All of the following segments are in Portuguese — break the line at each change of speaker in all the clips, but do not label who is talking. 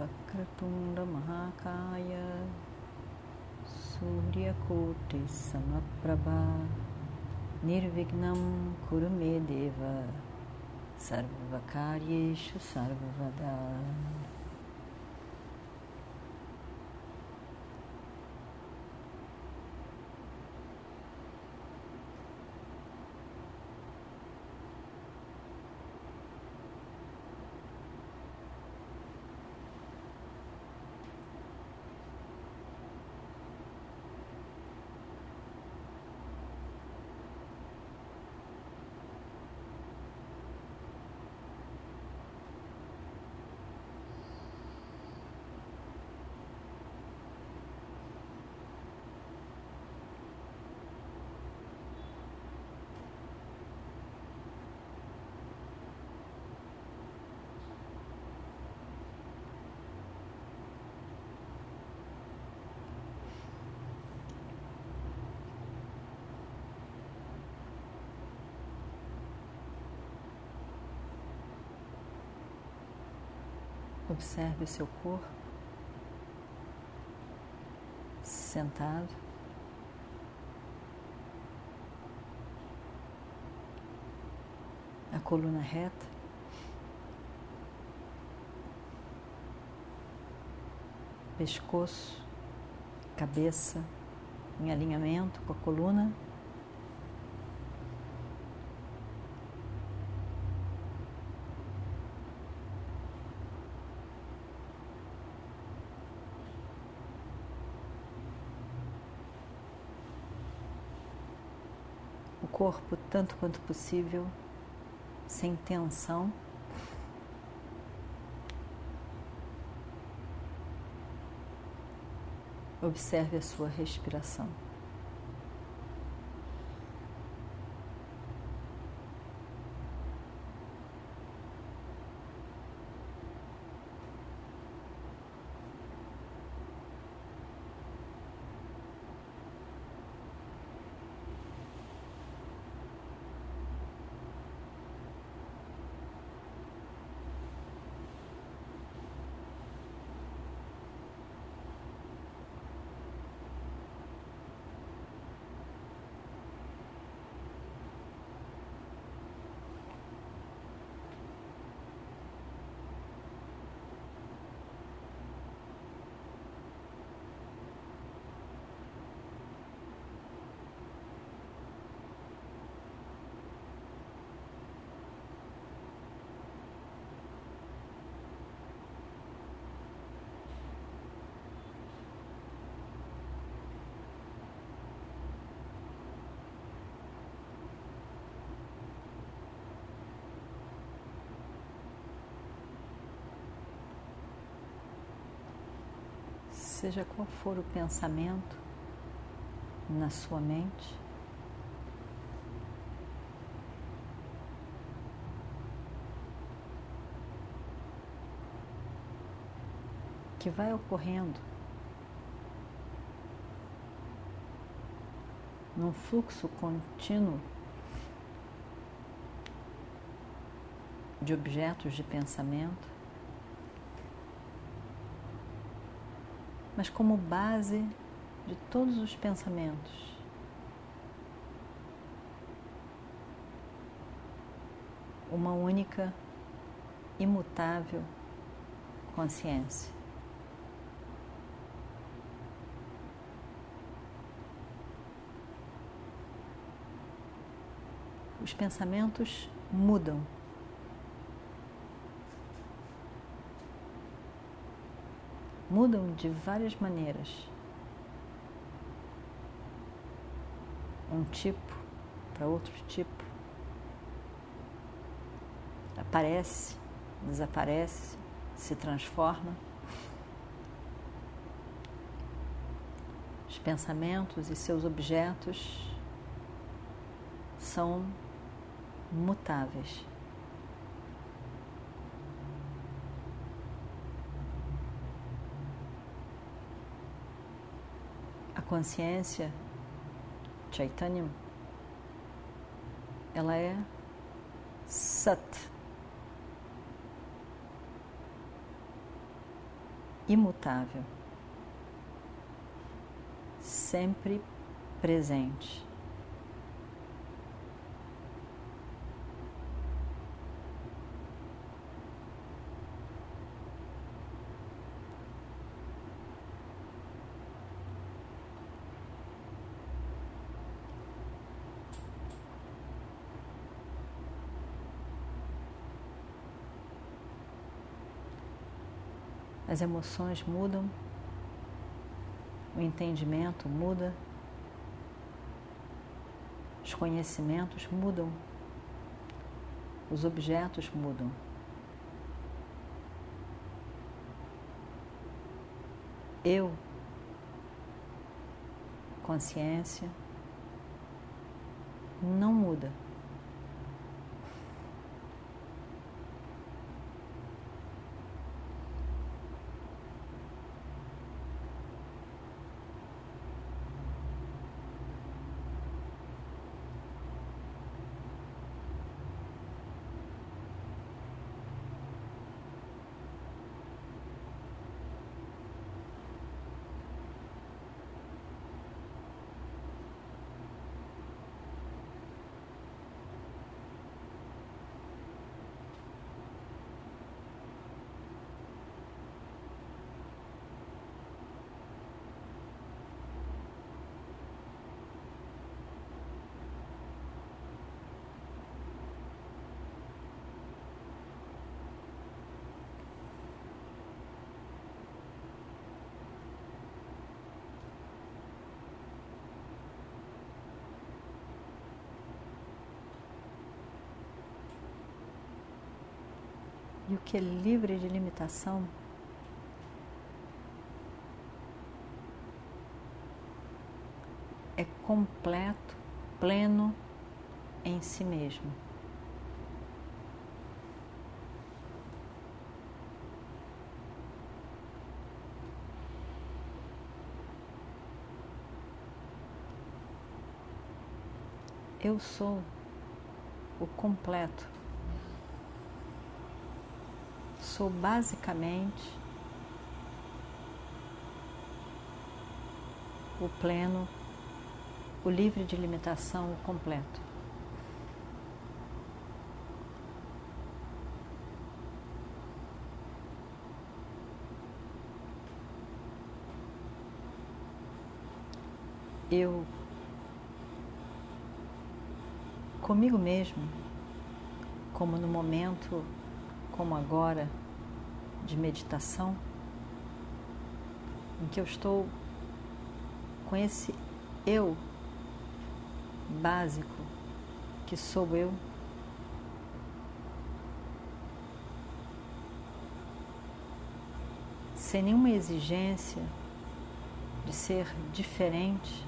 Vakratunda Mahakaya Suryakote Samaprabha Nirvignam Kurumedeva Sarvakaryeshu Sarvada Observe o seu corpo sentado. A coluna reta. Pescoço, cabeça em alinhamento com a coluna. Corpo tanto quanto possível, sem tensão. Observe a sua respiração. Seja qual for o pensamento na sua mente, que vai ocorrendo num fluxo contínuo de objetos de pensamento mas como base de todos os pensamentos. Uma única, imutável consciência. Os pensamentos mudam mudam de várias maneiras. Um tipo para outro tipo. Aparece, desaparece, se transforma. pensamentos e seus objetos são mutáveis. Consciência, Chaitanya, ela é Sat. Imutável. Sempre presente. As emoções mudam, o entendimento muda, os conhecimentos mudam, os objetos mudam. Eu, consciência, não muda. E o que é livre de limitação é completo, pleno em si mesmo. Eu sou o completo sou basicamente o pleno, o livre de limitação, o completo. Eu, comigo mesmo, como no momento como agora, de meditação, em que eu estou com esse eu básico que sou eu. Sem nenhuma exigência de ser diferente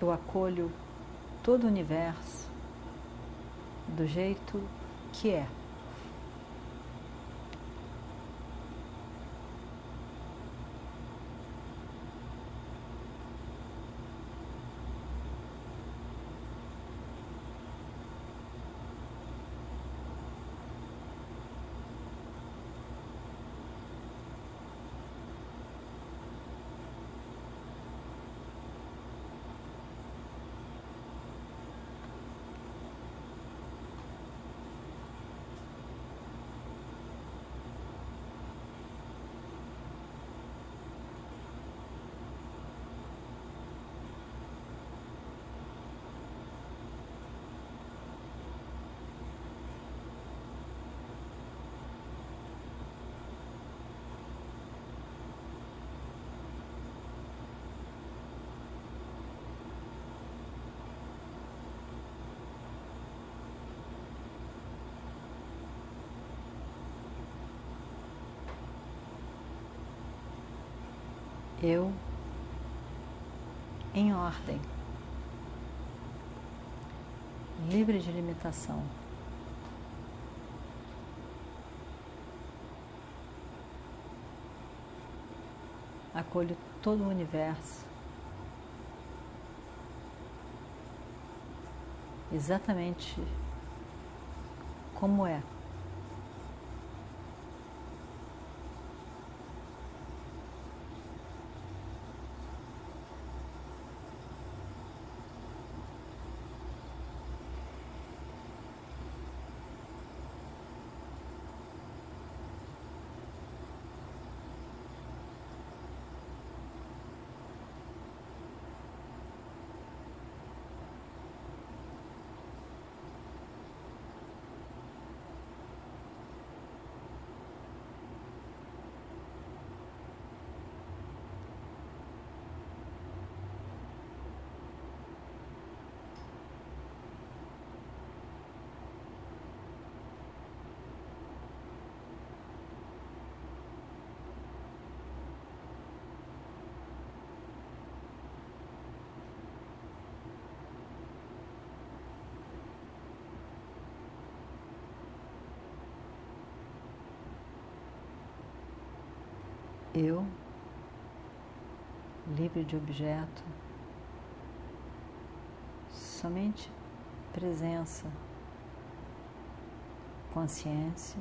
eu acolho todo o universo do jeito que é. Eu em ordem, livre de limitação. Acolho todo o universo exatamente como é. Eu, livre de objeto, somente presença, consciência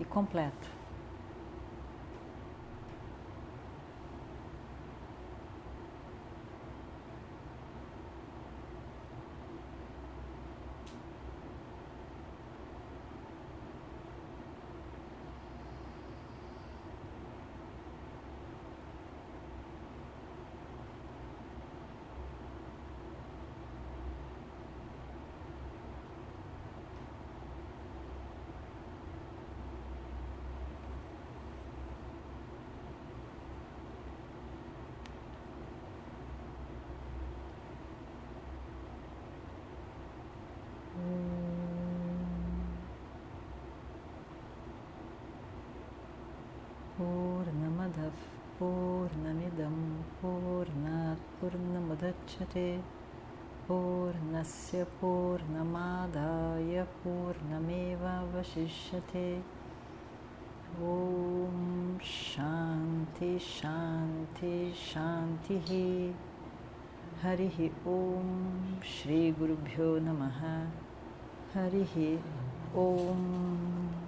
e completo. श्रीकृष्णकृष्णकृष्णपादः पूर्णमिदं पूर्णात् पूर्णमुदच्छते पूर्णस्य पूर्णमादाय पूर्णमेवावशिष्यते। ॐ शान्ति शान्ति शान्तिः। हरिः ॐ श्रीगुरुभ्यो नमः। हरिः ॐ